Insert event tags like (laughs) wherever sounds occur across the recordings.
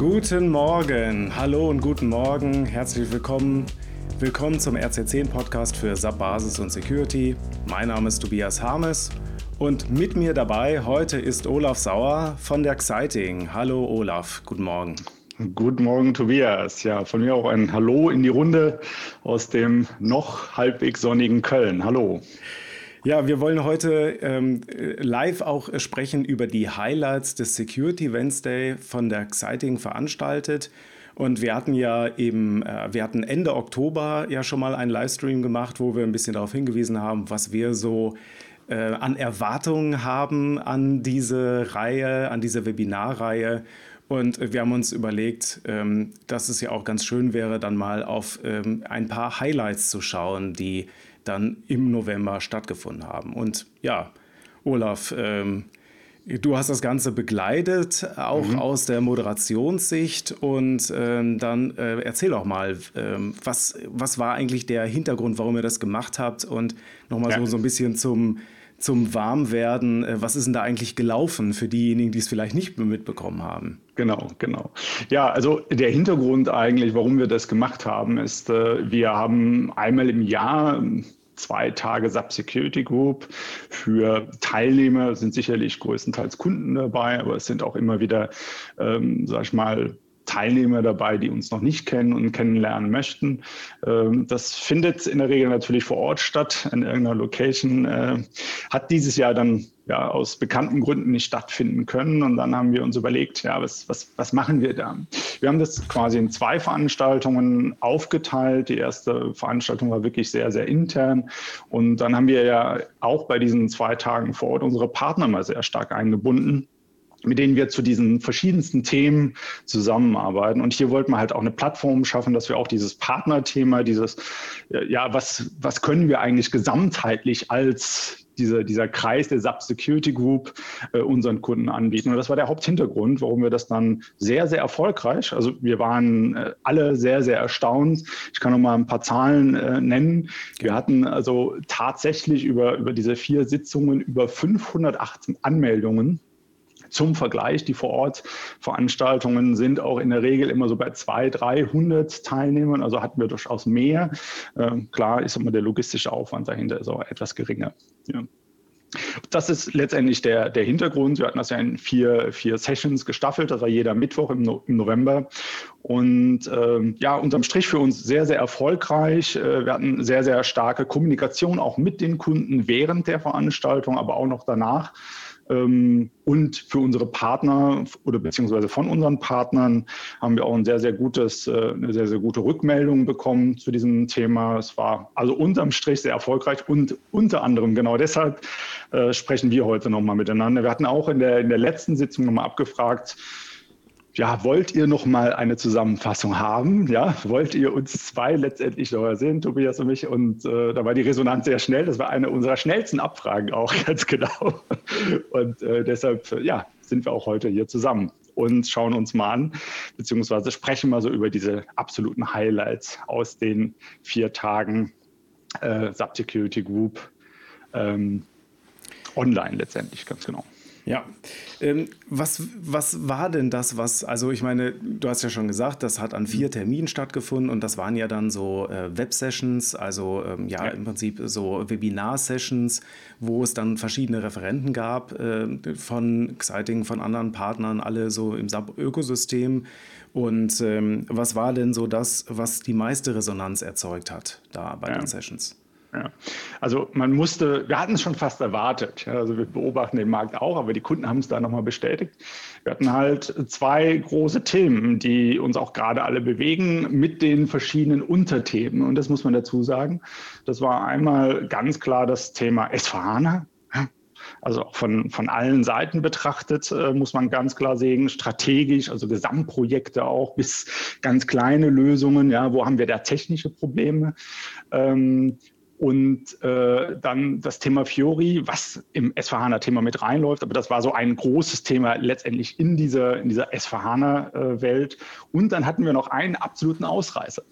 Guten Morgen, hallo und guten Morgen, herzlich willkommen. Willkommen zum RC10 Podcast für SAP Basis und Security. Mein Name ist Tobias Harmes und mit mir dabei heute ist Olaf Sauer von der Exciting. Hallo Olaf, guten Morgen. Guten Morgen, Tobias. Ja, von mir auch ein Hallo in die Runde aus dem noch halbwegs sonnigen Köln. Hallo. Ja, wir wollen heute ähm, live auch sprechen über die Highlights des Security Wednesday von der Exciting veranstaltet. Und wir hatten ja eben, äh, wir hatten Ende Oktober ja schon mal einen Livestream gemacht, wo wir ein bisschen darauf hingewiesen haben, was wir so äh, an Erwartungen haben an diese Reihe, an diese Webinarreihe. Und wir haben uns überlegt, ähm, dass es ja auch ganz schön wäre, dann mal auf ähm, ein paar Highlights zu schauen, die dann im November stattgefunden haben. Und ja, Olaf, ähm, du hast das Ganze begleitet, auch mhm. aus der Moderationssicht. Und ähm, dann äh, erzähl doch mal, ähm, was, was war eigentlich der Hintergrund, warum ihr das gemacht habt? Und nochmal ja. so, so ein bisschen zum, zum Warmwerden. Äh, was ist denn da eigentlich gelaufen für diejenigen, die es vielleicht nicht mitbekommen haben? Genau, genau. Ja, also der Hintergrund eigentlich, warum wir das gemacht haben, ist, äh, wir haben einmal im Jahr zwei Tage SAP Security Group. Für Teilnehmer sind sicherlich größtenteils Kunden dabei, aber es sind auch immer wieder, ähm, sag ich mal, Teilnehmer dabei, die uns noch nicht kennen und kennenlernen möchten. Ähm, das findet in der Regel natürlich vor Ort statt, in irgendeiner Location. Äh, hat dieses Jahr dann ja aus bekannten Gründen nicht stattfinden können. Und dann haben wir uns überlegt, ja, was, was, was machen wir da? Wir haben das quasi in zwei Veranstaltungen aufgeteilt. Die erste Veranstaltung war wirklich sehr, sehr intern. Und dann haben wir ja auch bei diesen zwei Tagen vor Ort unsere Partner mal sehr stark eingebunden mit denen wir zu diesen verschiedensten Themen zusammenarbeiten. Und hier wollten wir halt auch eine Plattform schaffen, dass wir auch dieses Partnerthema, dieses, ja, was, was können wir eigentlich gesamtheitlich als dieser, dieser Kreis der SAP Security Group äh, unseren Kunden anbieten. Und das war der Haupthintergrund, warum wir das dann sehr, sehr erfolgreich, also wir waren äh, alle sehr, sehr erstaunt. Ich kann noch mal ein paar Zahlen äh, nennen. Wir hatten also tatsächlich über, über diese vier Sitzungen über 518 Anmeldungen zum Vergleich, die Vor-Ort-Veranstaltungen sind auch in der Regel immer so bei 200, 300 Teilnehmern, also hatten wir durchaus mehr. Ähm, klar ist immer der logistische Aufwand dahinter ist auch etwas geringer. Ja. Das ist letztendlich der, der Hintergrund. Wir hatten das ja in vier, vier Sessions gestaffelt. Das war jeder Mittwoch im, no im November. Und ähm, ja, unterm Strich für uns sehr, sehr erfolgreich. Äh, wir hatten sehr, sehr starke Kommunikation auch mit den Kunden während der Veranstaltung, aber auch noch danach. Ähm, und für unsere Partner oder beziehungsweise von unseren Partnern haben wir auch ein sehr, sehr gutes, äh, eine sehr, sehr gute Rückmeldung bekommen zu diesem Thema. Es war also unterm Strich sehr erfolgreich und unter anderem genau deshalb äh, sprechen wir heute nochmal miteinander. Wir hatten auch in der, in der letzten Sitzung nochmal abgefragt, ja, wollt ihr noch mal eine Zusammenfassung haben? Ja, wollt ihr uns zwei letztendlich noch sehen, Tobias und mich? Und äh, da war die Resonanz sehr schnell. Das war eine unserer schnellsten Abfragen auch, (laughs) ganz genau. Und äh, deshalb, ja, sind wir auch heute hier zusammen und schauen uns mal an, beziehungsweise sprechen mal so über diese absoluten Highlights aus den vier Tagen äh, Sub Security Group ähm, online letztendlich, ganz genau. Ja, ähm, was, was war denn das, was, also ich meine, du hast ja schon gesagt, das hat an vier mhm. Terminen stattgefunden und das waren ja dann so äh, Web-Sessions, also ähm, ja, ja, im Prinzip so Webinar-Sessions, wo es dann verschiedene Referenten gab äh, von Exciting, von anderen Partnern, alle so im SAP-Ökosystem. Und ähm, was war denn so das, was die meiste Resonanz erzeugt hat da bei ja. den Sessions? Ja. Also man musste, wir hatten es schon fast erwartet. Ja, also wir beobachten den Markt auch, aber die Kunden haben es da nochmal bestätigt. Wir hatten halt zwei große Themen, die uns auch gerade alle bewegen mit den verschiedenen Unterthemen. Und das muss man dazu sagen. Das war einmal ganz klar das Thema S4HANA. Also von, von allen Seiten betrachtet, äh, muss man ganz klar sehen, strategisch, also Gesamtprojekte auch bis ganz kleine Lösungen. Ja, wo haben wir da technische Probleme? Ähm, und äh, dann das Thema Fiori, was im S4HANA-Thema mit reinläuft, aber das war so ein großes Thema letztendlich in dieser, in dieser S4HANA-Welt. Und dann hatten wir noch einen absoluten Ausreißer.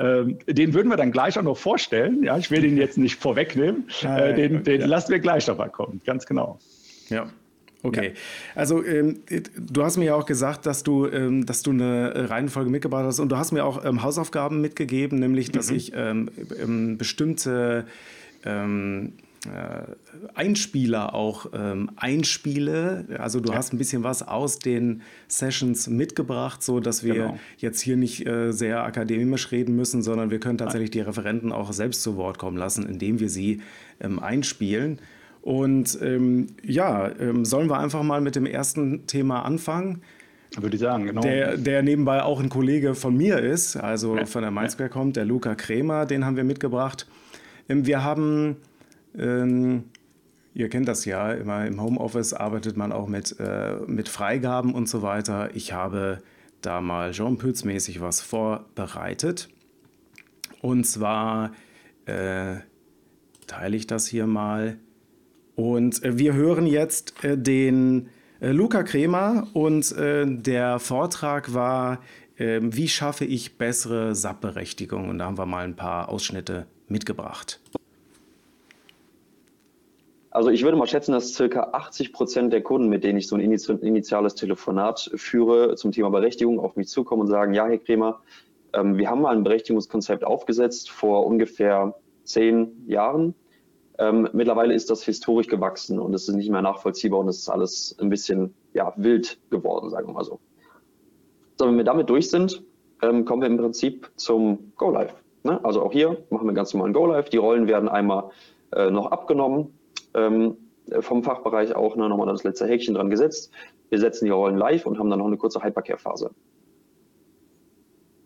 Ähm, den würden wir dann gleich auch noch vorstellen. Ja, ich will den jetzt nicht vorwegnehmen. Äh, den den ja. lassen wir gleich dabei kommen, ganz genau. Ja. Okay. Ja. Also ähm, du hast mir ja auch gesagt, dass du, ähm, dass du eine Reihenfolge mitgebracht hast und du hast mir auch ähm, Hausaufgaben mitgegeben, nämlich, dass mhm. ich ähm, ähm, bestimmte ähm, äh, Einspieler auch ähm, einspiele. Also du ja. hast ein bisschen was aus den Sessions mitgebracht, so dass wir genau. jetzt hier nicht äh, sehr akademisch reden müssen, sondern wir können tatsächlich die Referenten auch selbst zu Wort kommen lassen, indem wir sie ähm, einspielen. Und ähm, ja, ähm, sollen wir einfach mal mit dem ersten Thema anfangen? Würde ich sagen, genau. Der, der nebenbei auch ein Kollege von mir ist, also ja. von der Mainzquare kommt, der Luca Kremer, den haben wir mitgebracht. Ähm, wir haben ähm, ihr kennt das ja, immer im Homeoffice arbeitet man auch mit, äh, mit Freigaben und so weiter. Ich habe da mal Jean Pütz-mäßig was vorbereitet. Und zwar äh, teile ich das hier mal. Und äh, wir hören jetzt äh, den äh, Luca Kremer und der Vortrag war, ähm, wie schaffe ich bessere SAP-Berechtigung? Und da haben wir mal ein paar Ausschnitte mitgebracht. Also ich würde mal schätzen, dass circa 80 Prozent der Kunden, mit denen ich so ein initiales Telefonat führe zum Thema Berechtigung, auf mich zukommen und sagen, ja, Herr Kremer, ähm, wir haben mal ein Berechtigungskonzept aufgesetzt vor ungefähr zehn Jahren. Ähm, mittlerweile ist das historisch gewachsen und es ist nicht mehr nachvollziehbar und es ist alles ein bisschen ja, wild geworden, sagen wir mal so. So, wenn wir damit durch sind, ähm, kommen wir im Prinzip zum Go Live. Ne? Also auch hier machen wir ganz normalen Go Live. Die Rollen werden einmal äh, noch abgenommen ähm, vom Fachbereich auch ne, nochmal das letzte Häkchen dran gesetzt. Wir setzen die Rollen live und haben dann noch eine kurze Hypercare-Phase.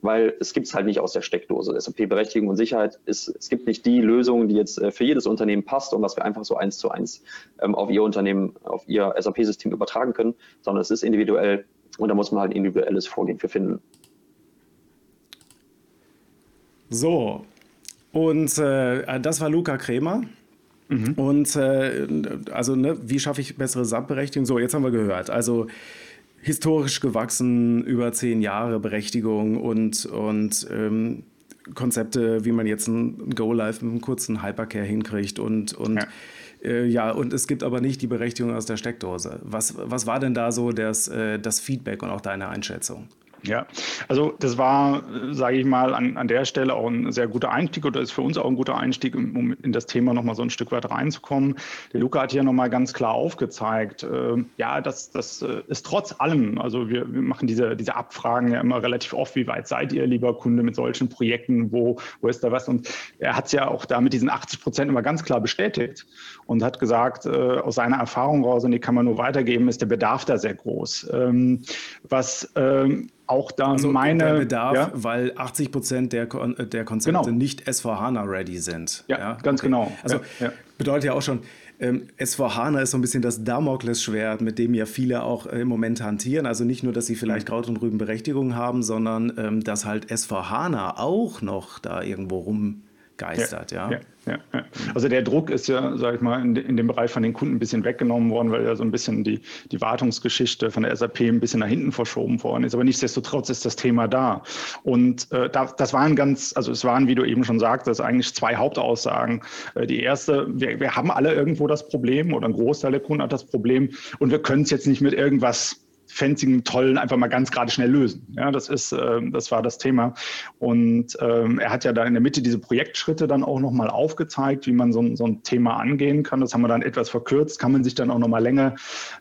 Weil es gibt es halt nicht aus der Steckdose. SAP-Berechtigung und Sicherheit ist, es gibt nicht die Lösung, die jetzt äh, für jedes Unternehmen passt und was wir einfach so eins zu eins ähm, auf ihr Unternehmen, auf ihr SAP-System übertragen können, sondern es ist individuell und da muss man halt individuelles Vorgehen für finden. So, und äh, das war Luca Kremer. Mhm. Und äh, also, ne, wie schaffe ich bessere SAP-Berechtigung? So, jetzt haben wir gehört. Also historisch gewachsen, über zehn Jahre Berechtigung und, und ähm, Konzepte, wie man jetzt ein Go-Live mit einem kurzen Hypercare hinkriegt und, und ja. Äh, ja, und es gibt aber nicht die Berechtigung aus der Steckdose. Was, was war denn da so das, äh, das Feedback und auch deine Einschätzung? Ja, also das war, sage ich mal, an, an der Stelle auch ein sehr guter Einstieg oder ist für uns auch ein guter Einstieg, um in das Thema nochmal so ein Stück weit reinzukommen. Der Luca hat hier nochmal ganz klar aufgezeigt, äh, ja, das, das ist trotz allem, also wir, wir machen diese, diese Abfragen ja immer relativ oft, wie weit seid ihr, lieber Kunde, mit solchen Projekten, wo, wo ist da was? Und er hat es ja auch da mit diesen 80 Prozent immer ganz klar bestätigt und hat gesagt, äh, aus seiner Erfahrung raus, und die kann man nur weitergeben, ist der Bedarf da sehr groß. Ähm, was ähm, auch da also meine. Der Bedarf, ja? weil 80 Prozent der, der Konzepte genau. nicht S4HANA-ready sind. Ja, ja? ganz okay. genau. Also ja, bedeutet ja auch schon, ähm, S4HANA ist so ein bisschen das Damoklesschwert, mit dem ja viele auch äh, im Moment hantieren. Also nicht nur, dass sie vielleicht mhm. Kraut und Rüben Berechtigung haben, sondern ähm, dass halt S4HANA auch noch da irgendwo rumgeistert. ja. ja. Ja, ja. Also der Druck ist ja, sage ich mal, in, in, dem Bereich von den Kunden ein bisschen weggenommen worden, weil ja so ein bisschen die, die Wartungsgeschichte von der SAP ein bisschen nach hinten verschoben worden ist. Aber nichtsdestotrotz ist das Thema da. Und äh, da, das waren ganz, also es waren, wie du eben schon sagtest, eigentlich zwei Hauptaussagen. Äh, die erste, wir, wir haben alle irgendwo das Problem oder ein Großteil der Kunden hat das Problem und wir können es jetzt nicht mit irgendwas fanzigen, tollen einfach mal ganz gerade schnell lösen. Ja, das ist, äh, das war das Thema. Und ähm, er hat ja da in der Mitte diese Projektschritte dann auch nochmal aufgezeigt, wie man so, so ein Thema angehen kann. Das haben wir dann etwas verkürzt, kann man sich dann auch nochmal länger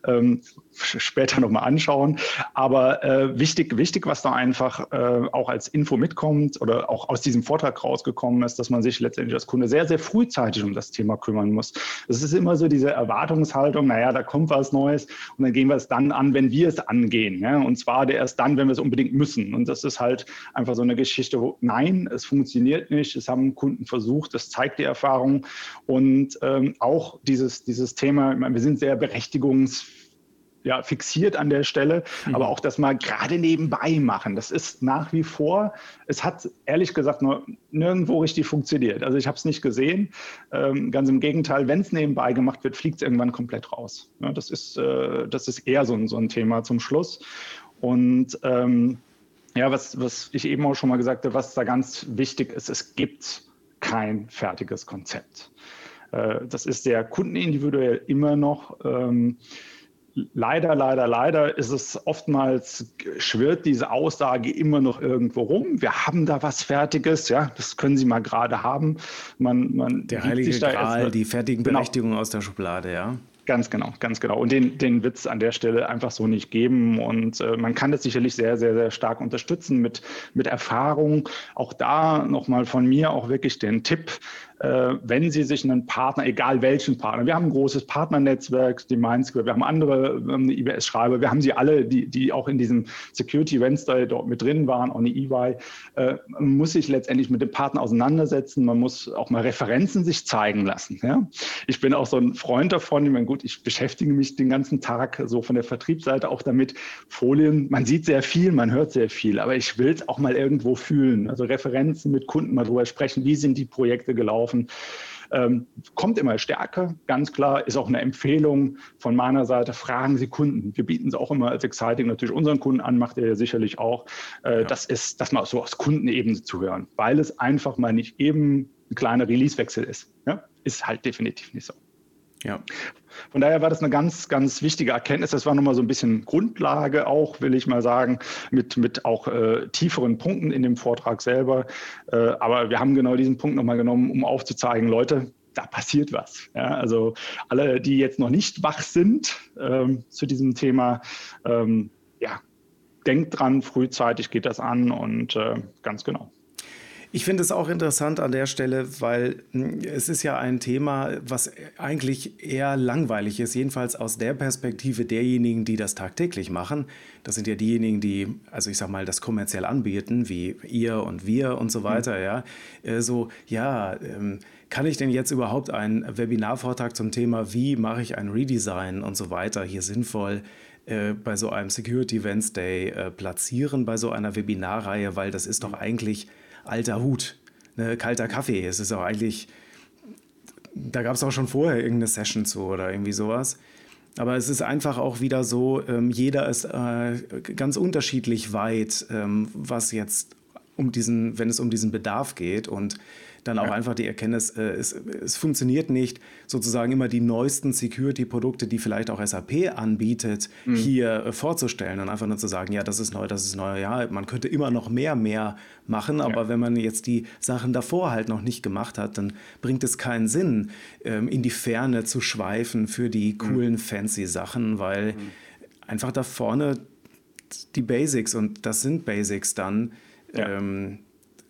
ähm, später nochmal anschauen. Aber äh, wichtig, wichtig, was da einfach äh, auch als Info mitkommt oder auch aus diesem Vortrag rausgekommen ist, dass man sich letztendlich als Kunde sehr, sehr frühzeitig um das Thema kümmern muss. Es ist immer so diese Erwartungshaltung, naja, da kommt was Neues und dann gehen wir es dann an, wenn wir es angehen. Ja? Und zwar erst dann, wenn wir es unbedingt müssen. Und das ist halt einfach so eine Geschichte, wo nein, es funktioniert nicht. Es haben Kunden versucht, das zeigt die Erfahrung. Und ähm, auch dieses, dieses Thema, meine, wir sind sehr berechtigungsfähig ja, fixiert an der Stelle, mhm. aber auch das mal gerade nebenbei machen. Das ist nach wie vor, es hat ehrlich gesagt nur nirgendwo richtig funktioniert. Also ich habe es nicht gesehen. Ähm, ganz im Gegenteil, wenn es nebenbei gemacht wird, fliegt es irgendwann komplett raus. Ja, das, ist, äh, das ist eher so ein, so ein Thema zum Schluss. Und ähm, ja, was, was ich eben auch schon mal gesagt habe, was da ganz wichtig ist, es gibt kein fertiges Konzept. Äh, das ist sehr kundenindividuell immer noch. Ähm, leider, leider, leider ist es oftmals, schwirrt diese Aussage immer noch irgendwo rum. Wir haben da was Fertiges, ja, das können Sie mal gerade haben. Man, man Der heilige Gral, die fertigen genau. Berechtigungen genau. aus der Schublade, ja. Ganz genau, ganz genau. Und den, den es an der Stelle einfach so nicht geben. Und äh, man kann das sicherlich sehr, sehr, sehr stark unterstützen mit, mit Erfahrung. Auch da nochmal von mir auch wirklich den Tipp, wenn Sie sich einen Partner, egal welchen Partner, wir haben ein großes Partnernetzwerk, die Mindsquare, wir haben andere ähm, IBS-Schreiber, wir haben sie alle, die, die auch in diesem Security da dort mit drin waren, auch eine EY, äh, muss sich letztendlich mit dem Partner auseinandersetzen, man muss auch mal Referenzen sich zeigen lassen. Ja? Ich bin auch so ein Freund davon, ich meine, gut, ich beschäftige mich den ganzen Tag so von der Vertriebsseite auch damit, Folien, man sieht sehr viel, man hört sehr viel, aber ich will es auch mal irgendwo fühlen, also Referenzen mit Kunden mal drüber sprechen, wie sind die Projekte gelaufen, laufen. Ähm, kommt immer stärker, ganz klar, ist auch eine Empfehlung von meiner Seite. Fragen Sie Kunden. Wir bieten es auch immer als Exciting natürlich unseren Kunden an, macht er ja sicherlich auch. Äh, ja. Das ist, das mal so aus Kundenebene zu hören, weil es einfach mal nicht eben ein kleiner Releasewechsel ist. Ja? Ist halt definitiv nicht so. Ja. Von daher war das eine ganz, ganz wichtige Erkenntnis. Das war nochmal so ein bisschen Grundlage auch, will ich mal sagen, mit, mit auch äh, tieferen Punkten in dem Vortrag selber. Äh, aber wir haben genau diesen Punkt nochmal genommen, um aufzuzeigen, Leute, da passiert was. Ja, also alle, die jetzt noch nicht wach sind ähm, zu diesem Thema, ähm, ja, denkt dran, frühzeitig geht das an und äh, ganz genau. Ich finde es auch interessant an der Stelle, weil hm, es ist ja ein Thema, was eigentlich eher langweilig ist, jedenfalls aus der Perspektive derjenigen, die das tagtäglich machen. Das sind ja diejenigen, die, also ich sag mal, das kommerziell anbieten, wie ihr und wir und so mhm. weiter, mhm. ja. Äh, so, ja, ähm, kann ich denn jetzt überhaupt einen Webinarvortrag zum Thema, wie mache ich ein Redesign und so weiter hier sinnvoll äh, bei so einem Security Wednesday äh, platzieren, bei so einer Webinarreihe, weil das ist doch mhm. eigentlich alter Hut, ne, kalter Kaffee. Es ist auch eigentlich, da gab es auch schon vorher irgendeine Session zu oder irgendwie sowas. Aber es ist einfach auch wieder so, ähm, jeder ist äh, ganz unterschiedlich weit, ähm, was jetzt um diesen, wenn es um diesen Bedarf geht. Und dann auch ja. einfach die Erkenntnis, äh, es, es funktioniert nicht, sozusagen immer die neuesten Security-Produkte, die vielleicht auch SAP anbietet, mhm. hier äh, vorzustellen und einfach nur zu sagen, ja, das ist neu, das ist neu. Ja, man könnte immer noch mehr, mehr machen, aber ja. wenn man jetzt die Sachen davor halt noch nicht gemacht hat, dann bringt es keinen Sinn, ähm, in die Ferne zu schweifen für die mhm. coolen, mhm. fancy Sachen, weil mhm. einfach da vorne die Basics, und das sind Basics dann, ja. ähm,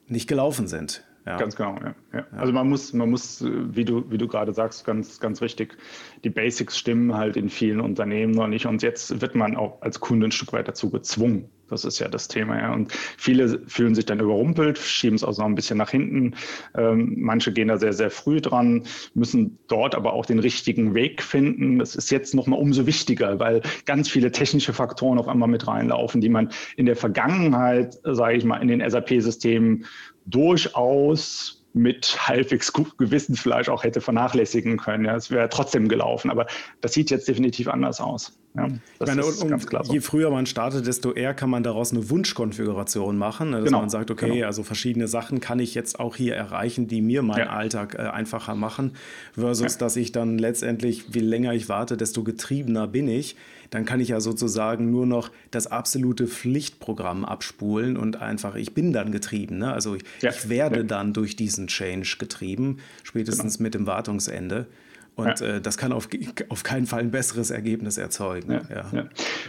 nicht gelaufen sind. Ja. Ganz genau, ja. ja. Also man muss, man muss, wie du, wie du gerade sagst, ganz, ganz richtig, die Basics stimmen halt in vielen Unternehmen noch nicht. Und jetzt wird man auch als Kunde ein Stück weit dazu gezwungen. Das ist ja das Thema, ja. Und viele fühlen sich dann überrumpelt, schieben es auch noch ein bisschen nach hinten. Ähm, manche gehen da sehr, sehr früh dran, müssen dort aber auch den richtigen Weg finden. Das ist jetzt nochmal umso wichtiger, weil ganz viele technische Faktoren auf einmal mit reinlaufen, die man in der Vergangenheit, sage ich mal, in den SAP-Systemen durchaus mit halbwegs Gewissen vielleicht auch hätte vernachlässigen können. Ja, es wäre trotzdem gelaufen, aber das sieht jetzt definitiv anders aus. Ja, das meine, ist ganz klar so. Je früher man startet, desto eher kann man daraus eine Wunschkonfiguration machen, ne, dass genau, man sagt, okay, genau. also verschiedene Sachen kann ich jetzt auch hier erreichen, die mir meinen ja. Alltag äh, einfacher machen, versus ja. dass ich dann letztendlich, je länger ich warte, desto getriebener bin ich. Dann kann ich ja sozusagen nur noch das absolute Pflichtprogramm abspulen und einfach, ich bin dann getrieben. Ne? Also ich, ich werde dann durch diesen Change getrieben, spätestens genau. mit dem Wartungsende. Und ja. äh, das kann auf, auf keinen Fall ein besseres Ergebnis erzeugen. Ja, ja.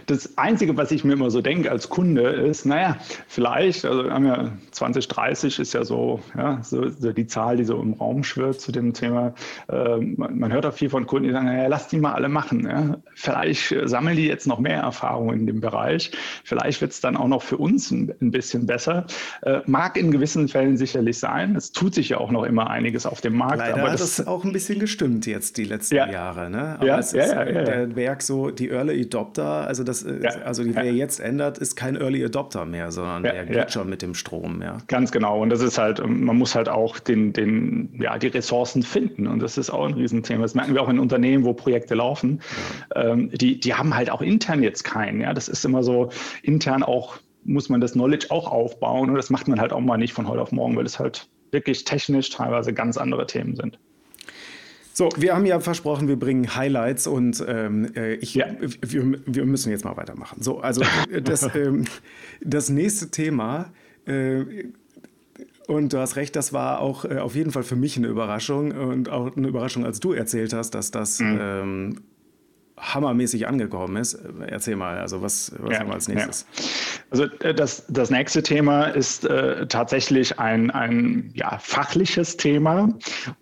Das Einzige, was ich mir immer so denke als Kunde, ist, naja, vielleicht, also wir haben ja 2030 ist ja so, ja, so, so die Zahl, die so im Raum schwirrt zu dem Thema. Äh, man, hört auch viel von Kunden, die sagen, naja, lass die mal alle machen. Vielleicht sammeln die jetzt noch mehr Erfahrung in dem Bereich. Vielleicht wird es dann auch noch für uns ein, ein bisschen besser. Äh, mag in gewissen Fällen sicherlich sein. Es tut sich ja auch noch immer einiges auf dem Markt. Leider aber hat das auch ein bisschen gestimmt jetzt die letzten ja. Jahre. Ne? Aber ja, es ist ja, ja, der Werk so, die Early Adopter, also das, äh, also die, wer jetzt ändert, ist kein Early Adopter mehr, sondern der geht schon mit dem Strom. Ja. Ganz genau. Und das ist halt, man muss halt auch den, den, ja, die Ressourcen finden. Und das ist auch ein Riesenthema. Das merken wir auch in Unternehmen, wo Projekte laufen. Ähm, die, die haben halt auch intern jetzt keinen. Ja, das ist immer so intern auch muss man das Knowledge auch aufbauen und das macht man halt auch mal nicht von heute auf morgen, weil es halt wirklich technisch teilweise ganz andere Themen sind. So, wir haben ja versprochen, wir bringen Highlights und ähm, äh, ich, ja. wir, wir, müssen jetzt mal weitermachen. So, also das, (laughs) ähm, das nächste Thema, äh, und du hast recht, das war auch äh, auf jeden Fall für mich eine Überraschung und auch eine Überraschung, als du erzählt hast, dass das mhm. ähm, hammermäßig angekommen ist. Erzähl mal, also was, was ja, haben wir als nächstes? Ja. Also äh, das, das nächste Thema ist äh, tatsächlich ein, ein ja, fachliches Thema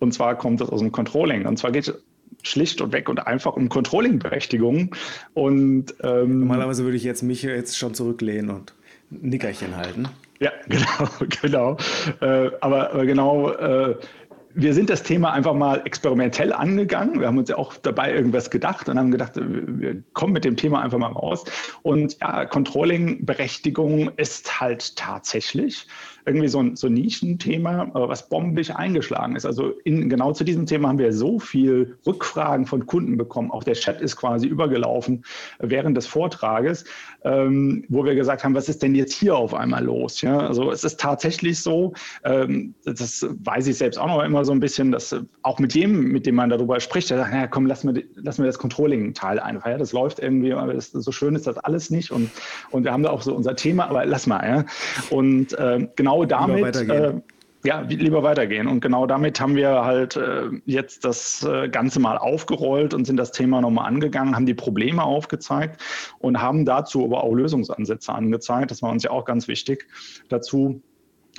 und zwar kommt es aus dem Controlling. Und zwar geht es schlicht und weg und einfach um Controlling-Berechtigung. Und ähm, normalerweise würde ich jetzt mich jetzt schon zurücklehnen und ein Nickerchen halten. Ja, (laughs) genau, genau. Äh, aber, aber, genau, äh, wir sind das Thema einfach mal experimentell angegangen. Wir haben uns ja auch dabei irgendwas gedacht und haben gedacht, wir kommen mit dem Thema einfach mal raus. Und ja, Controlling-Berechtigung ist halt tatsächlich irgendwie so ein, so ein Nischenthema, was bombig eingeschlagen ist. Also in, genau zu diesem Thema haben wir so viel Rückfragen von Kunden bekommen. Auch der Chat ist quasi übergelaufen während des Vortrages, ähm, wo wir gesagt haben, was ist denn jetzt hier auf einmal los? Ja, also es ist tatsächlich so, ähm, das weiß ich selbst auch noch immer so ein bisschen, dass auch mit jedem, mit dem man darüber spricht, der sagt, naja, komm, lass mir, lass mir das Controlling-Teil einfach. Ja, das läuft irgendwie, aber das, so schön ist das alles nicht. Und, und wir haben da auch so unser Thema, aber lass mal. Ja. Und äh, genau genau damit. Äh, ja, lieber weitergehen. Und genau damit haben wir halt äh, jetzt das äh, Ganze mal aufgerollt und sind das Thema nochmal angegangen, haben die Probleme aufgezeigt und haben dazu aber auch Lösungsansätze angezeigt. Das war uns ja auch ganz wichtig dazu.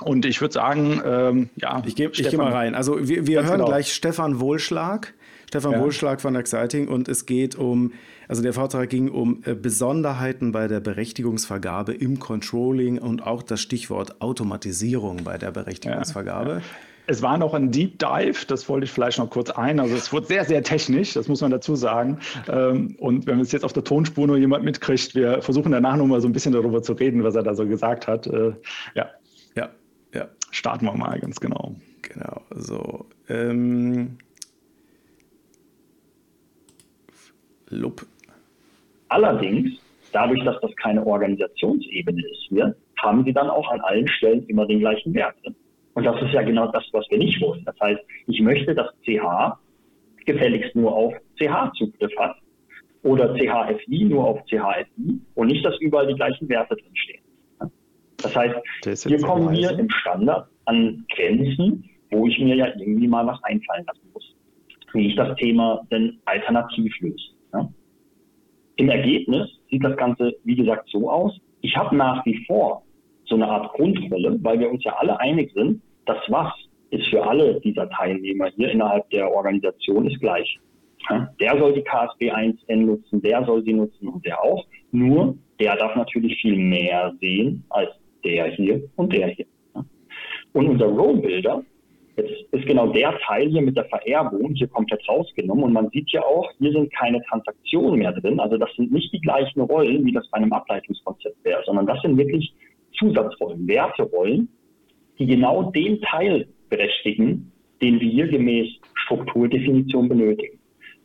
Und ich würde sagen, ähm, ja. Ich gehe geh mal rein. Also wir, wir hören genau. gleich Stefan Wohlschlag. Stefan ja. Wohlschlag von Exciting und es geht um also der Vortrag ging um äh, Besonderheiten bei der Berechtigungsvergabe im Controlling und auch das Stichwort Automatisierung bei der Berechtigungsvergabe. Ja, ja. Es war noch ein Deep Dive, das wollte ich vielleicht noch kurz ein. Also es wurde sehr, sehr technisch, das muss man dazu sagen. Ähm, und wenn es jetzt auf der Tonspur nur jemand mitkriegt, wir versuchen danach noch mal so ein bisschen darüber zu reden, was er da so gesagt hat. Äh, ja. Ja, ja. Starten wir mal ganz genau. Genau, so. Ähm, Lup Allerdings, dadurch, dass das keine Organisationsebene ist hier, haben sie dann auch an allen Stellen immer den gleichen Wert drin. Und das ist ja genau das, was wir nicht wollen. Das heißt, ich möchte, dass CH gefälligst nur auf CH Zugriff hat oder CHFI nur auf CHFI und nicht, dass überall die gleichen Werte drinstehen. Das heißt, das hier kommen wir im Standard an Grenzen, wo ich mir ja irgendwie mal was einfallen lassen muss, wie ich das Thema denn alternativ löse. Im Ergebnis sieht das Ganze, wie gesagt, so aus. Ich habe nach wie vor so eine Art Grundrolle, weil wir uns ja alle einig sind, das Was ist für alle dieser Teilnehmer hier innerhalb der Organisation ist gleich. Der soll die KSB 1N nutzen, der soll sie nutzen und der auch. Nur der darf natürlich viel mehr sehen als der hier und der hier. Und unser Role Builder Jetzt ist genau der Teil hier mit der Vererbung hier komplett rausgenommen und man sieht ja auch, hier sind keine Transaktionen mehr drin. Also das sind nicht die gleichen Rollen, wie das bei einem Ableitungskonzept wäre, sondern das sind wirklich Zusatzrollen, Werterollen, die genau den Teil berechtigen, den wir hier gemäß Strukturdefinition benötigen.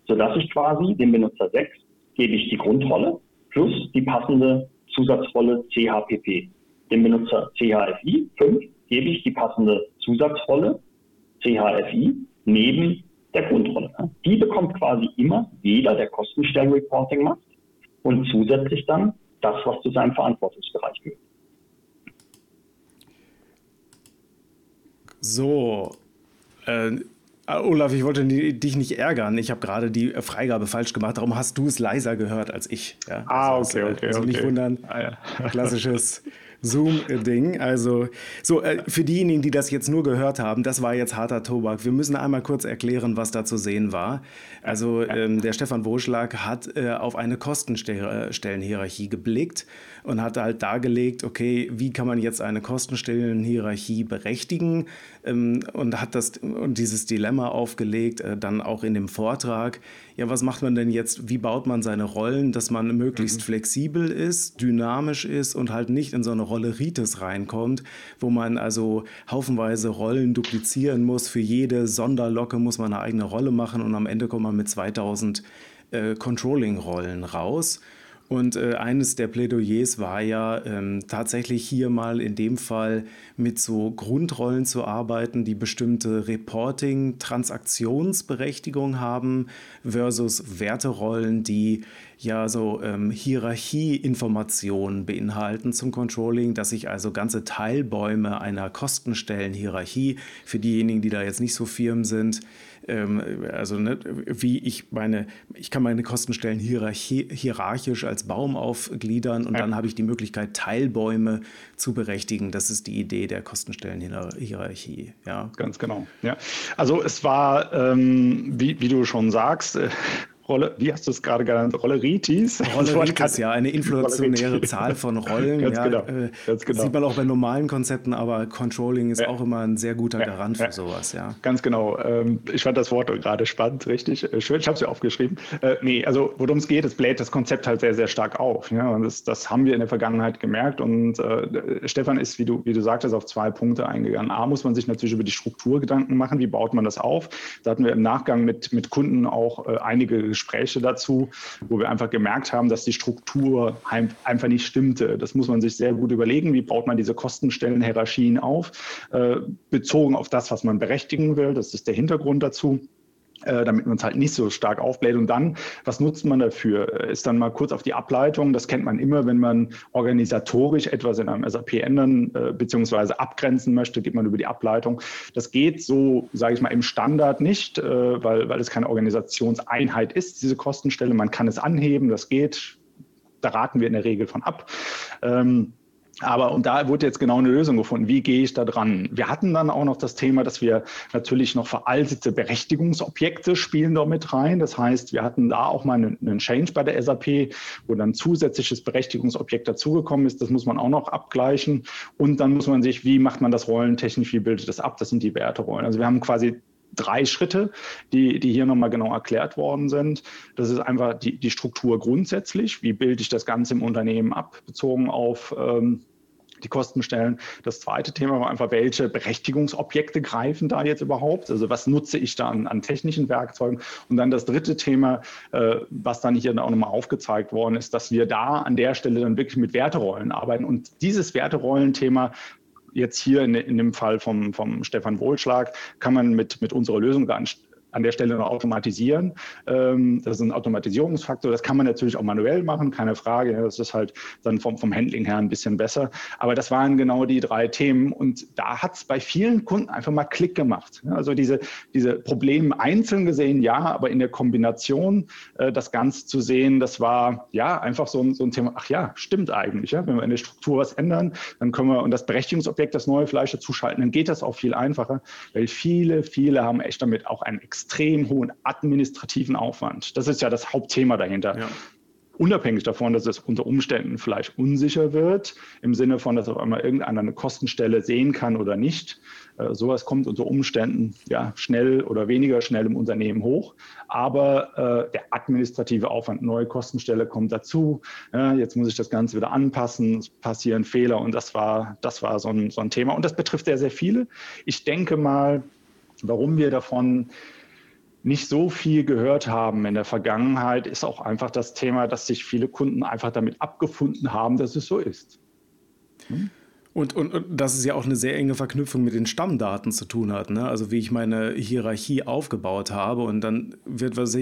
Sodass ich quasi dem Benutzer 6 gebe ich die Grundrolle plus die passende Zusatzrolle CHPP. Dem Benutzer CHFI 5 gebe ich die passende Zusatzrolle CHFI neben der Grundrolle. Die bekommt quasi immer jeder, der Kostenstellenreporting macht und zusätzlich dann das, was zu seinem Verantwortungsbereich gehört. So, äh, Olaf, ich wollte dich nicht ärgern. Ich habe gerade die Freigabe falsch gemacht. Darum hast du es leiser gehört als ich. Ja? Ah, also, okay, okay. Also nicht okay. wundern. Ah, ja. Klassisches (laughs) Zoom-Ding. Also, so, äh, für diejenigen, die das jetzt nur gehört haben, das war jetzt harter Tobak. Wir müssen einmal kurz erklären, was da zu sehen war. Also, ähm, der Stefan Woschlag hat äh, auf eine Kostenstellenhierarchie geblickt und hat halt dargelegt, okay, wie kann man jetzt eine Kostenstellenhierarchie berechtigen ähm, und hat das und dieses Dilemma aufgelegt, äh, dann auch in dem Vortrag. Ja, was macht man denn jetzt? Wie baut man seine Rollen, dass man möglichst mhm. flexibel ist, dynamisch ist und halt nicht in so eine Rolle Rites reinkommt, wo man also haufenweise Rollen duplizieren muss. Für jede Sonderlocke muss man eine eigene Rolle machen und am Ende kommt man mit 2000 äh, Controlling-Rollen raus. Und äh, eines der Plädoyers war ja ähm, tatsächlich hier mal in dem Fall mit so Grundrollen zu arbeiten, die bestimmte Reporting-Transaktionsberechtigung haben versus Werterollen, die ja so ähm, Hierarchieinformationen beinhalten zum Controlling, dass ich also ganze Teilbäume einer Kostenstellenhierarchie für diejenigen, die da jetzt nicht so firm sind, also ne, wie ich meine, ich kann meine Kostenstellen hierarchi hierarchisch als Baum aufgliedern und ja. dann habe ich die Möglichkeit, Teilbäume zu berechtigen. Das ist die Idee der Kostenstellenhierarchie. Ja. Ganz genau. Ja. Also es war, ähm, wie, wie du schon sagst, äh, Rolle, wie hast du es gerade genannt? Rolleritis? Rolleritis, ja, eine inflationäre Zahl von (laughs) Rollen. ganz, ja, genau, äh, ganz genau. Sieht man auch bei normalen Konzepten, aber Controlling ist ja. auch immer ein sehr guter Garant ja, für sowas, ja. Ganz genau. Ähm, ich fand das Wort gerade spannend, richtig. Äh, schön, ich habe es ja aufgeschrieben. Äh, nee, also worum es geht, es bläht das Konzept halt sehr, sehr stark auf. Ja, und das, das haben wir in der Vergangenheit gemerkt. Und äh, Stefan ist, wie du, wie du sagtest, auf zwei Punkte eingegangen. A, muss man sich natürlich über die Struktur Gedanken machen. Wie baut man das auf? Da hatten wir im Nachgang mit, mit Kunden auch äh, einige Gespräche dazu, wo wir einfach gemerkt haben, dass die Struktur einfach nicht stimmte. Das muss man sich sehr gut überlegen. Wie baut man diese Kostenstellenhierarchien auf, äh, bezogen auf das, was man berechtigen will. Das ist der Hintergrund dazu. Äh, damit man es halt nicht so stark aufbläht. Und dann, was nutzt man dafür? Ist dann mal kurz auf die Ableitung. Das kennt man immer, wenn man organisatorisch etwas in einem SAP ändern äh, bzw. abgrenzen möchte, geht man über die Ableitung. Das geht so, sage ich mal, im Standard nicht, äh, weil, weil es keine Organisationseinheit ist, diese Kostenstelle. Man kann es anheben, das geht. Da raten wir in der Regel von ab. Ähm, aber und da wurde jetzt genau eine Lösung gefunden. Wie gehe ich da dran? Wir hatten dann auch noch das Thema, dass wir natürlich noch veraltete Berechtigungsobjekte spielen da mit rein. Das heißt, wir hatten da auch mal einen, Change bei der SAP, wo dann zusätzliches Berechtigungsobjekt dazugekommen ist. Das muss man auch noch abgleichen. Und dann muss man sich, wie macht man das rollentechnisch, wie bildet das ab? Das sind die Werterollen. Also wir haben quasi drei Schritte, die, die hier nochmal genau erklärt worden sind. Das ist einfach die, die Struktur grundsätzlich. Wie bilde ich das Ganze im Unternehmen ab, bezogen auf ähm, die Kostenstellen. Das zweite Thema war einfach, welche Berechtigungsobjekte greifen da jetzt überhaupt? Also was nutze ich da an, an technischen Werkzeugen? Und dann das dritte Thema, äh, was dann hier auch nochmal aufgezeigt worden ist, dass wir da an der Stelle dann wirklich mit Werterollen arbeiten. Und dieses Werterollenthema jetzt hier in, in dem Fall vom, vom Stefan Wohlschlag kann man mit, mit unserer Lösung nicht an der Stelle noch automatisieren. Ähm, das ist ein Automatisierungsfaktor. Das kann man natürlich auch manuell machen, keine Frage. Das ist halt dann vom, vom Handling her ein bisschen besser. Aber das waren genau die drei Themen. Und da hat es bei vielen Kunden einfach mal Klick gemacht. Also diese, diese Probleme einzeln gesehen, ja, aber in der Kombination äh, das Ganze zu sehen, das war ja einfach so ein, so ein Thema. Ach ja, stimmt eigentlich. Ja? Wenn wir in der Struktur was ändern, dann können wir und das Berechtigungsobjekt, das neue Fleisch dazuschalten, dann geht das auch viel einfacher, weil viele, viele haben echt damit auch ein extrem hohen administrativen Aufwand. Das ist ja das Hauptthema dahinter. Ja. Unabhängig davon, dass es unter Umständen vielleicht unsicher wird, im Sinne von, dass auf einmal irgendeiner eine Kostenstelle sehen kann oder nicht. Äh, sowas kommt unter Umständen ja schnell oder weniger schnell im Unternehmen hoch. Aber äh, der administrative Aufwand, neue Kostenstelle kommt dazu. Ja, jetzt muss ich das Ganze wieder anpassen, es passieren Fehler und das war, das war so ein, so ein Thema. Und das betrifft sehr, sehr viele. Ich denke mal, warum wir davon nicht so viel gehört haben in der Vergangenheit, ist auch einfach das Thema, dass sich viele Kunden einfach damit abgefunden haben, dass es so ist. Hm? Und, und, und dass es ja auch eine sehr enge Verknüpfung mit den Stammdaten zu tun hat. Ne? Also wie ich meine Hierarchie aufgebaut habe. Und dann wird was,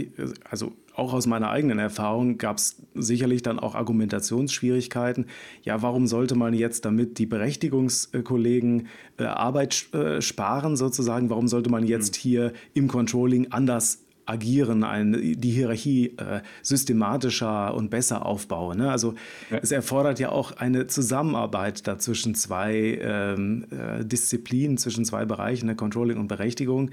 also auch aus meiner eigenen Erfahrung gab es sicherlich dann auch Argumentationsschwierigkeiten. Ja, warum sollte man jetzt damit die Berechtigungskollegen äh, Arbeit äh, sparen sozusagen? Warum sollte man jetzt hm. hier im Controlling anders agieren, ein, die Hierarchie äh, systematischer und besser aufbauen. Ne? Also ja. es erfordert ja auch eine Zusammenarbeit da zwischen zwei ähm, äh, Disziplinen, zwischen zwei Bereichen, der Controlling und Berechtigung.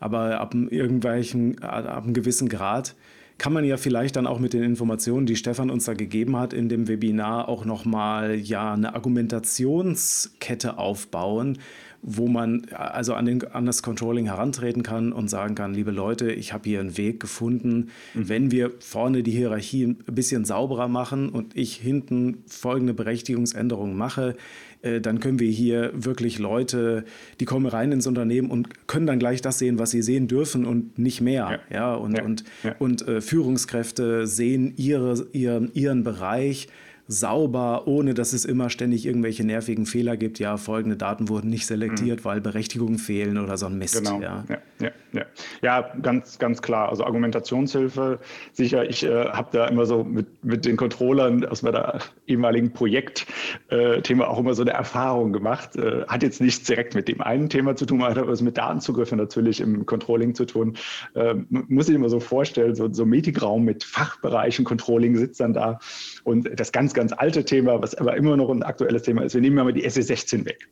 Aber ab einem, irgendwelchen, ab einem gewissen Grad kann man ja vielleicht dann auch mit den Informationen, die Stefan uns da gegeben hat in dem Webinar, auch nochmal ja eine Argumentationskette aufbauen, wo man also an, den, an das Controlling herantreten kann und sagen kann, liebe Leute, ich habe hier einen Weg gefunden. Mhm. Wenn wir vorne die Hierarchie ein bisschen sauberer machen und ich hinten folgende Berechtigungsänderungen mache, äh, dann können wir hier wirklich Leute, die kommen rein ins Unternehmen und können dann gleich das sehen, was sie sehen dürfen und nicht mehr. Ja, ja und, ja. und, ja. und äh, Führungskräfte sehen ihre, ihren, ihren Bereich sauber, ohne dass es immer ständig irgendwelche nervigen Fehler gibt. Ja, folgende Daten wurden nicht selektiert, mhm. weil Berechtigungen fehlen oder so ein Mist. Genau. Ja, ja, ja, ja. ja ganz, ganz klar. Also Argumentationshilfe, sicher, ich äh, habe da immer so mit, mit den Controllern aus meiner ehemaligen Projektthema äh, auch immer so eine Erfahrung gemacht. Äh, hat jetzt nichts direkt mit dem einen Thema zu tun, hat aber was mit Datenzugriffen natürlich im Controlling zu tun. Ähm, muss ich immer so vorstellen, so, so ein Meetingraum mit Fachbereichen Controlling sitzt dann da und das ganz ganz alte Thema, was aber immer noch ein aktuelles Thema ist. Wir nehmen ja mal die SE16 weg.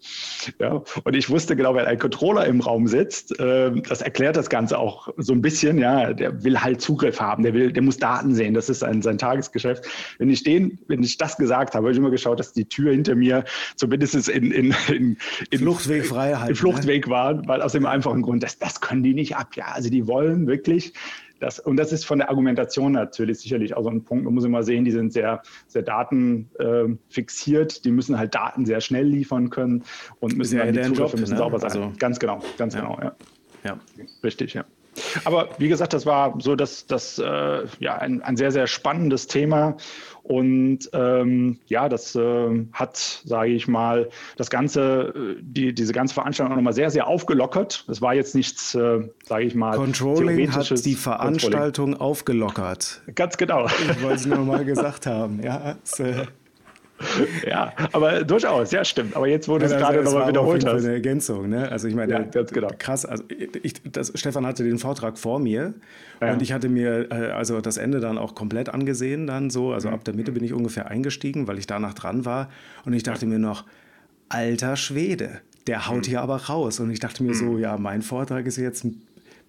Ja, und ich wusste genau, wenn ein Controller im Raum sitzt, äh, das erklärt das Ganze auch so ein bisschen. Ja, der will halt Zugriff haben, der will, der muss Daten sehen. Das ist sein, sein Tagesgeschäft. Wenn ich den, wenn ich das gesagt habe, habe ich immer geschaut, dass die Tür hinter mir zumindest in, in, in, in Fluchtweg frei halten, Fluchtweg ne? war, weil aus dem einfachen Grund, das, das können die nicht ab. Ja, also die wollen wirklich das, und das ist von der Argumentation natürlich sicherlich auch so ein Punkt. Man muss immer sehen, die sind sehr, sehr datenfixiert. Äh, die müssen halt Daten sehr schnell liefern können und müssen ja, dann die Zugriffe müssen ne? sauber sein. Also, ganz genau, ganz ja. genau, ja. ja. Richtig, ja. Aber wie gesagt, das war so das, das, äh, ja, ein, ein sehr, sehr spannendes Thema. Und ähm, ja, das äh, hat, sage ich mal, das Ganze, äh, die, diese ganze Veranstaltung auch nochmal sehr, sehr aufgelockert. Es war jetzt nichts, äh, sage ich mal, Controlling hat die Veranstaltung aufgelockert. Ganz genau. Ich wollte es nur mal gesagt haben. Ja, es, äh (laughs) ja, aber durchaus, ja, stimmt. Aber jetzt, wo du es gerade nochmal wiederholt hast. eine Ergänzung, ne? Also ich meine, ja, ganz genau. krass, also ich, das, Stefan hatte den Vortrag vor mir ja. und ich hatte mir äh, also das Ende dann auch komplett angesehen, dann so, also mhm. ab der Mitte bin ich ungefähr eingestiegen, weil ich danach dran war und ich dachte mir noch, alter Schwede, der haut mhm. hier aber raus. Und ich dachte mir mhm. so, ja, mein Vortrag ist jetzt ein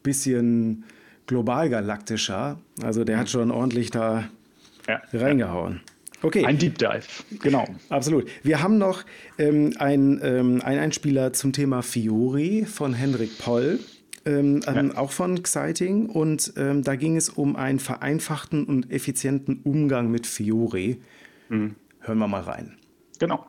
bisschen global galaktischer. Also der hat mhm. schon ordentlich da ja. reingehauen. Okay. Ein Deep Dive, genau. Absolut. Wir haben noch ähm, ein, ähm, einen Einspieler zum Thema Fiori von Henrik Poll. Ähm, ähm ja. auch von Exciting. Und ähm, da ging es um einen vereinfachten und effizienten Umgang mit Fiori. Mhm. Hören wir mal rein. Genau.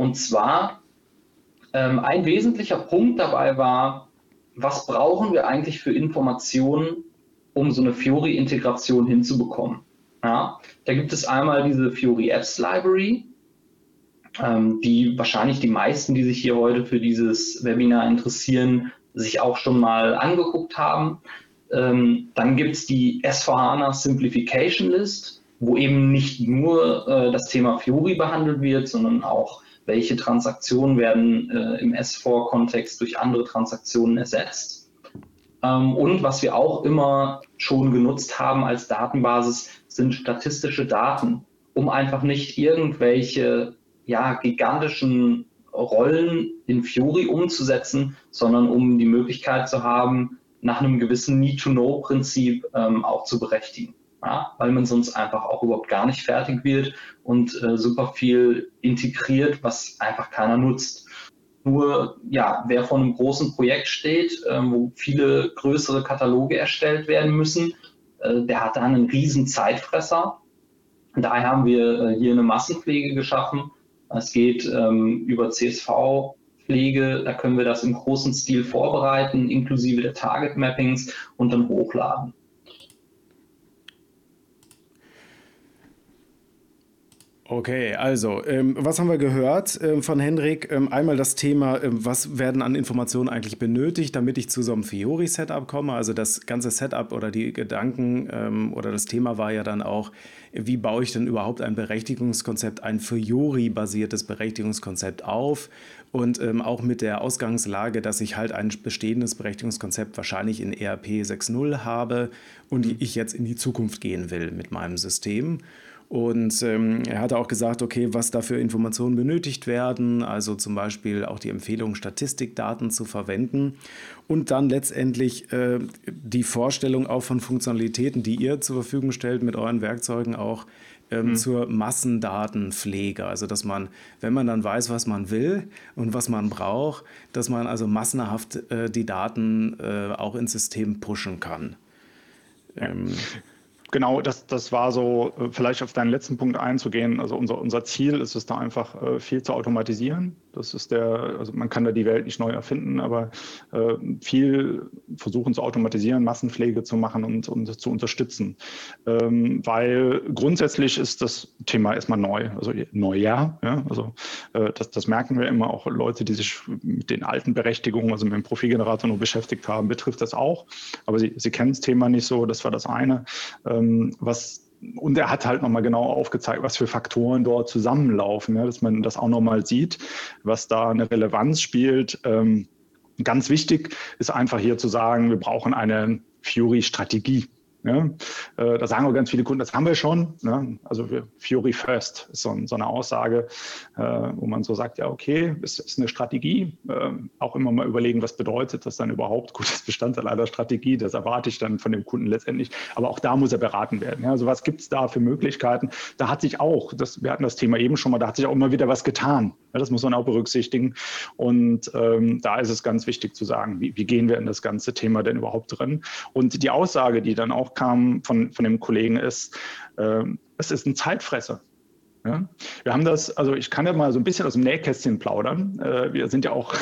Und zwar ähm, ein wesentlicher Punkt dabei war, was brauchen wir eigentlich für Informationen, um so eine Fiori-Integration hinzubekommen. Ja, da gibt es einmal diese Fiori Apps Library, ähm, die wahrscheinlich die meisten, die sich hier heute für dieses Webinar interessieren, sich auch schon mal angeguckt haben. Ähm, dann gibt es die S4HANA Simplification List, wo eben nicht nur äh, das Thema Fiori behandelt wird, sondern auch welche Transaktionen werden äh, im S4-Kontext durch andere Transaktionen ersetzt. Ähm, und was wir auch immer schon genutzt haben als Datenbasis, sind statistische Daten, um einfach nicht irgendwelche ja, gigantischen Rollen in Fiori umzusetzen, sondern um die Möglichkeit zu haben, nach einem gewissen Need-to-Know-Prinzip ähm, auch zu berechtigen ja, weil man sonst einfach auch überhaupt gar nicht fertig wird und äh, super viel integriert, was einfach keiner nutzt. Nur, ja, wer vor einem großen Projekt steht, äh, wo viele größere Kataloge erstellt werden müssen, äh, der hat da einen riesen Zeitfresser. Daher haben wir äh, hier eine Massenpflege geschaffen. Es geht ähm, über CSV, Pflege, da können wir das im großen Stil vorbereiten, inklusive der Target Mappings und dann hochladen. Okay, also, ähm, was haben wir gehört ähm, von Hendrik? Ähm, einmal das Thema, ähm, was werden an Informationen eigentlich benötigt, damit ich zu so einem Fiori-Setup komme? Also das ganze Setup oder die Gedanken ähm, oder das Thema war ja dann auch, wie baue ich denn überhaupt ein Berechtigungskonzept, ein Fiori-basiertes Berechtigungskonzept auf? Und ähm, auch mit der Ausgangslage, dass ich halt ein bestehendes Berechtigungskonzept wahrscheinlich in ERP 6.0 habe und ich jetzt in die Zukunft gehen will mit meinem System. Und ähm, er hatte auch gesagt, okay, was da für Informationen benötigt werden, also zum Beispiel auch die Empfehlung, Statistikdaten zu verwenden und dann letztendlich äh, die Vorstellung auch von Funktionalitäten, die ihr zur Verfügung stellt mit euren Werkzeugen auch ähm, mhm. zur Massendatenpflege. Also dass man, wenn man dann weiß, was man will und was man braucht, dass man also massenhaft äh, die Daten äh, auch ins System pushen kann. Ähm, Genau, das, das war so, äh, vielleicht auf deinen letzten Punkt einzugehen. Also unser, unser Ziel ist es da einfach äh, viel zu automatisieren. Das ist der, also man kann da die Welt nicht neu erfinden, aber äh, viel versuchen zu automatisieren, Massenpflege zu machen und, und zu unterstützen. Ähm, weil grundsätzlich ist das Thema erstmal neu, also neu ja. ja also äh, das, das merken wir immer auch Leute, die sich mit den alten Berechtigungen, also mit dem Profilgenerator nur beschäftigt haben, betrifft das auch. Aber sie, sie kennen das Thema nicht so, das war das eine. Ähm, was und er hat halt nochmal genau aufgezeigt, was für Faktoren dort zusammenlaufen, ja, dass man das auch nochmal sieht, was da eine Relevanz spielt. Ähm, ganz wichtig ist einfach hier zu sagen, wir brauchen eine Fury-Strategie. Äh, da sagen auch ganz viele Kunden, das haben wir schon. Ne? Also Fury First ist so, so eine Aussage, äh, wo man so sagt, ja, okay, es ist eine Strategie. Äh, auch immer mal überlegen, was bedeutet das dann überhaupt? Gutes Bestandteil einer Strategie, das erwarte ich dann von dem Kunden letztendlich. Aber auch da muss er beraten werden. Ja? Also was gibt es da für Möglichkeiten? Da hat sich auch, das, wir hatten das Thema eben schon mal, da hat sich auch immer wieder was getan. Das muss man auch berücksichtigen. Und ähm, da ist es ganz wichtig zu sagen, wie, wie gehen wir in das ganze Thema denn überhaupt drin? Und die Aussage, die dann auch kam von, von dem Kollegen, ist, äh, es ist ein Zeitfresser. Ja, wir haben das, also ich kann ja mal so ein bisschen aus dem Nähkästchen plaudern. Äh, wir sind ja auch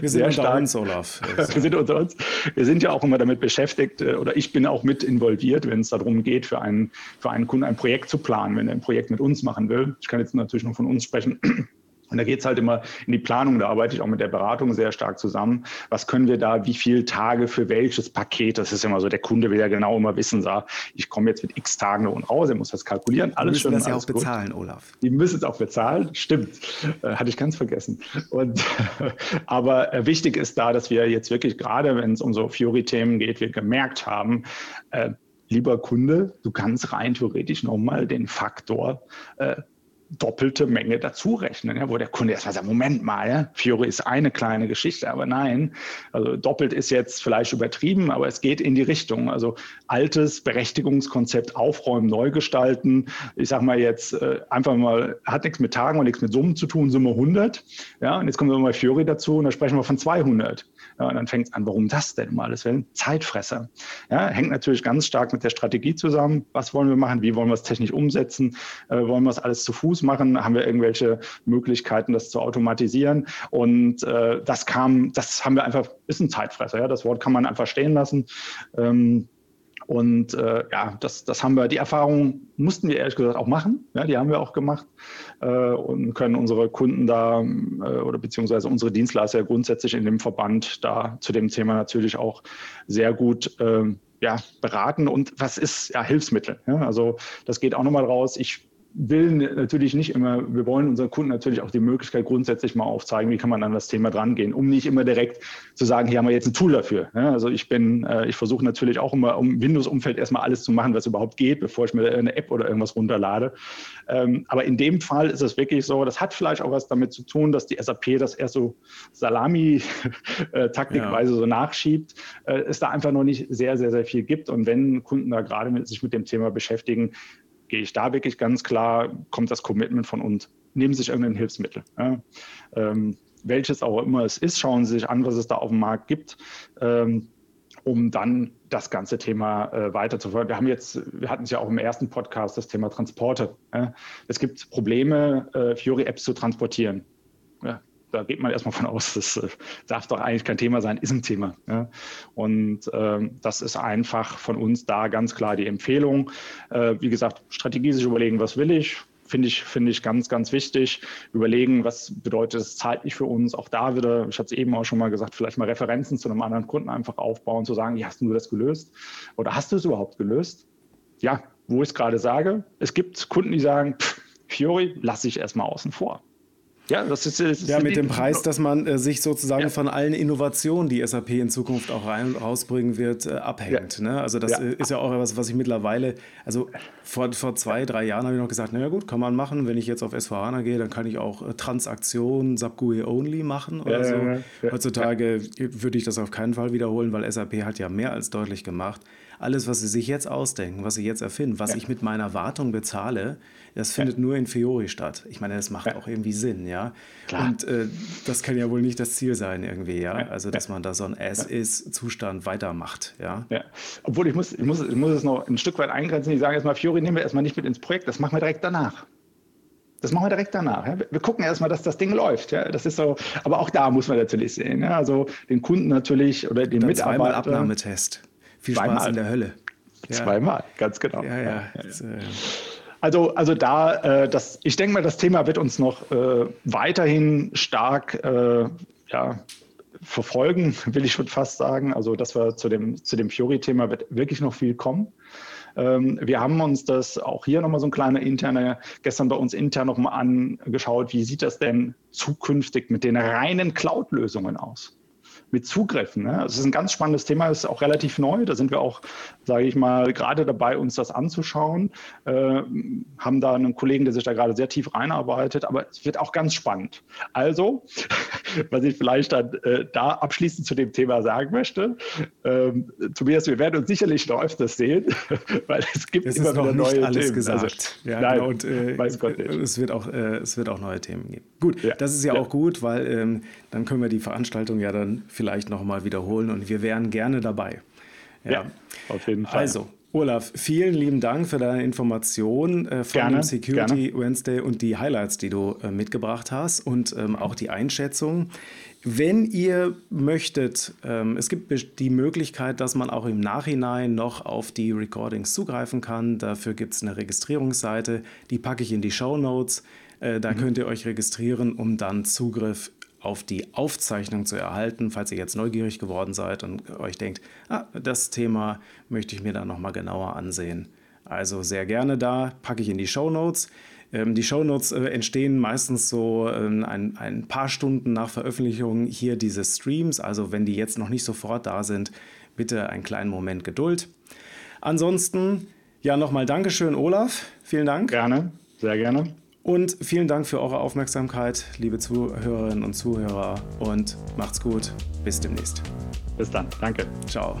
wir (laughs) sind stark, uns, Olaf. (laughs) wir sind unter uns. Wir sind ja auch immer damit beschäftigt, äh, oder ich bin auch mit involviert, wenn es darum geht, für einen, für einen Kunden ein Projekt zu planen, wenn er ein Projekt mit uns machen will. Ich kann jetzt natürlich nur von uns sprechen. Und da geht es halt immer in die Planung, da arbeite ich auch mit der Beratung sehr stark zusammen. Was können wir da, wie viele Tage für welches Paket? Das ist immer so, der Kunde will ja genau immer wissen, sah, ich komme jetzt mit x Tagen da unten raus, er muss das kalkulieren. Alles Die müssen das ja auch bezahlen, gut. Olaf. Die müssen es auch bezahlen, stimmt. Äh, hatte ich ganz vergessen. Und, (laughs) aber äh, wichtig ist da, dass wir jetzt wirklich, gerade wenn es um so Fiori-Themen geht, wir gemerkt haben, äh, lieber Kunde, du kannst rein theoretisch nochmal den Faktor äh, doppelte Menge dazu rechnen, ja, wo der Kunde erstmal sagt, Moment mal, ja, Fiore ist eine kleine Geschichte, aber nein, also doppelt ist jetzt vielleicht übertrieben, aber es geht in die Richtung. Also altes Berechtigungskonzept aufräumen, neu gestalten. Ich sage mal jetzt äh, einfach mal, hat nichts mit Tagen und nichts mit Summen zu tun, Summe 100. Ja, und jetzt kommen wir mal Fiori dazu und da sprechen wir von 200. Ja, und dann fängt es an, warum das denn um alles Willen? Zeitfresser. Ja, hängt natürlich ganz stark mit der Strategie zusammen. Was wollen wir machen? Wie wollen wir es technisch umsetzen? Äh, wollen wir es alles zu Fuß machen? Haben wir irgendwelche Möglichkeiten, das zu automatisieren? Und äh, das kam, das haben wir einfach, ist ein Zeitfresser. Ja? Das Wort kann man einfach stehen lassen. Ähm, und äh, ja, das, das haben wir, die Erfahrung mussten wir ehrlich gesagt auch machen. Ja, die haben wir auch gemacht äh, und können unsere Kunden da äh, oder beziehungsweise unsere Dienstleister grundsätzlich in dem Verband da zu dem Thema natürlich auch sehr gut äh, ja, beraten. Und was ist ja Hilfsmittel? Ja? Also das geht auch nochmal raus. Ich will natürlich nicht immer, wir wollen unseren Kunden natürlich auch die Möglichkeit grundsätzlich mal aufzeigen, wie kann man an das Thema drangehen, um nicht immer direkt zu sagen, hier haben wir jetzt ein Tool dafür. Ja, also ich bin, äh, ich versuche natürlich auch immer um Windows-Umfeld erstmal alles zu machen, was überhaupt geht, bevor ich mir eine App oder irgendwas runterlade. Ähm, aber in dem Fall ist es wirklich so, das hat vielleicht auch was damit zu tun, dass die SAP das erst so Salami-Taktikweise (laughs) ja. so nachschiebt, äh, es da einfach noch nicht sehr, sehr, sehr viel gibt. Und wenn Kunden da gerade mit, sich mit dem Thema beschäftigen, gehe ich da wirklich ganz klar, kommt das Commitment von uns. Nehmen Sie sich irgendein Hilfsmittel. Ja. Ähm, welches auch immer es ist, schauen Sie sich an, was es da auf dem Markt gibt. Ähm, um dann das ganze Thema äh, weiterzuführen. Wir haben jetzt, wir hatten es ja auch im ersten Podcast, das Thema Transporte. Ja. Es gibt Probleme, äh, Fiori-Apps zu transportieren. Ja da geht man erstmal von aus, das äh, darf doch eigentlich kein Thema sein, ist ein Thema. Ja. Und ähm, das ist einfach von uns da ganz klar die Empfehlung. Äh, wie gesagt, Strategie sich überlegen, was will ich, finde ich, finde ich ganz, ganz wichtig. Überlegen, was bedeutet es zeitlich für uns. Auch da wieder, ich hatte es eben auch schon mal gesagt, vielleicht mal Referenzen zu einem anderen Kunden einfach aufbauen, zu sagen, wie hast du das gelöst? Oder hast du es überhaupt gelöst? Ja, wo ich es gerade sage, es gibt Kunden, die sagen, Fiori lasse ich erstmal außen vor. Ja, das ist, das ja mit dem Preis, dass man äh, sich sozusagen ja. von allen Innovationen, die SAP in Zukunft auch rein, rausbringen wird, äh, abhängt. Ja. Ne? Also das ja. Äh, ist ja auch etwas, was ich mittlerweile, also vor, vor zwei, drei Jahren habe ich noch gesagt, naja gut, kann man machen. Wenn ich jetzt auf S4HANA gehe, dann kann ich auch äh, Transaktionen SAP GUI Only machen oder so. Heutzutage würde ich das auf keinen Fall wiederholen, weil SAP hat ja mehr als deutlich gemacht, alles, was sie sich jetzt ausdenken, was sie jetzt erfinden, was ich mit meiner Wartung bezahle, das findet ja. nur in Fiori statt. Ich meine, das macht ja. auch irgendwie Sinn, ja. Klar. Und äh, das kann ja wohl nicht das Ziel sein, irgendwie, ja. Also, dass man da so ein As-Is-Zustand weitermacht, ja. ja. Obwohl ich muss, ich, muss, ich muss es noch ein Stück weit eingrenzen. Ich sage erstmal, Fiori nehmen wir erstmal nicht mit ins Projekt, das machen wir direkt danach. Das machen wir direkt danach. Ja. Wir gucken erstmal, dass das Ding läuft. Ja. Das ist so, aber auch da muss man natürlich sehen. Ja. Also den Kunden natürlich oder den Dann Mitarbeiter. Zweimal Abnahmetest. Viel Spaß zweimal. in der Hölle. Zweimal, ganz genau. Ja, ja. Das, äh, also, also da, äh, das, ich denke mal, das Thema wird uns noch äh, weiterhin stark äh, ja, verfolgen, (laughs) will ich schon fast sagen. Also, dass wir zu dem, zu dem Fiori-Thema wird wirklich noch viel kommen. Ähm, wir haben uns das auch hier nochmal so ein kleiner interner, gestern bei uns intern nochmal angeschaut, wie sieht das denn zukünftig mit den reinen Cloud-Lösungen aus? Mit Zugriffen. Ne? Das ist ein ganz spannendes Thema, ist auch relativ neu. Da sind wir auch, sage ich mal, gerade dabei, uns das anzuschauen. Äh, haben da einen Kollegen, der sich da gerade sehr tief reinarbeitet, aber es wird auch ganz spannend. Also, (laughs) was ich vielleicht dann äh, da abschließend zu dem Thema sagen möchte, ähm, Tobias, wir werden uns sicherlich noch öfters sehen, (laughs) weil es gibt es immer wieder neue alles Themen. Gesagt. Also, ja, nein, genau, und äh. Es, wird auch, äh, es wird auch neue Themen geben. Gut, ja. das ist ja, ja. auch gut, weil ähm, dann können wir die Veranstaltung ja dann vielleicht nochmal wiederholen und wir wären gerne dabei. Ja, ja auf jeden Fall. Also, Olaf, vielen lieben Dank für deine Information äh, von gerne, dem Security gerne. Wednesday und die Highlights, die du äh, mitgebracht hast und ähm, auch die Einschätzung. Wenn ihr möchtet, ähm, es gibt die Möglichkeit, dass man auch im Nachhinein noch auf die Recordings zugreifen kann. Dafür gibt es eine Registrierungsseite, die packe ich in die Show Notes. Äh, da mhm. könnt ihr euch registrieren, um dann Zugriff auf die Aufzeichnung zu erhalten, falls ihr jetzt neugierig geworden seid und euch denkt, ah, das Thema möchte ich mir dann nochmal genauer ansehen. Also sehr gerne da, packe ich in die Show Notes. Ähm, die Show Notes äh, entstehen meistens so ähm, ein, ein, paar Stunden nach Veröffentlichung hier dieses Streams. Also wenn die jetzt noch nicht sofort da sind, bitte einen kleinen Moment Geduld. Ansonsten, ja, nochmal Dankeschön, Olaf. Vielen Dank. Gerne, sehr gerne. Und vielen Dank für eure Aufmerksamkeit, liebe Zuhörerinnen und Zuhörer. Und macht's gut. Bis demnächst. Bis dann. Danke. Ciao.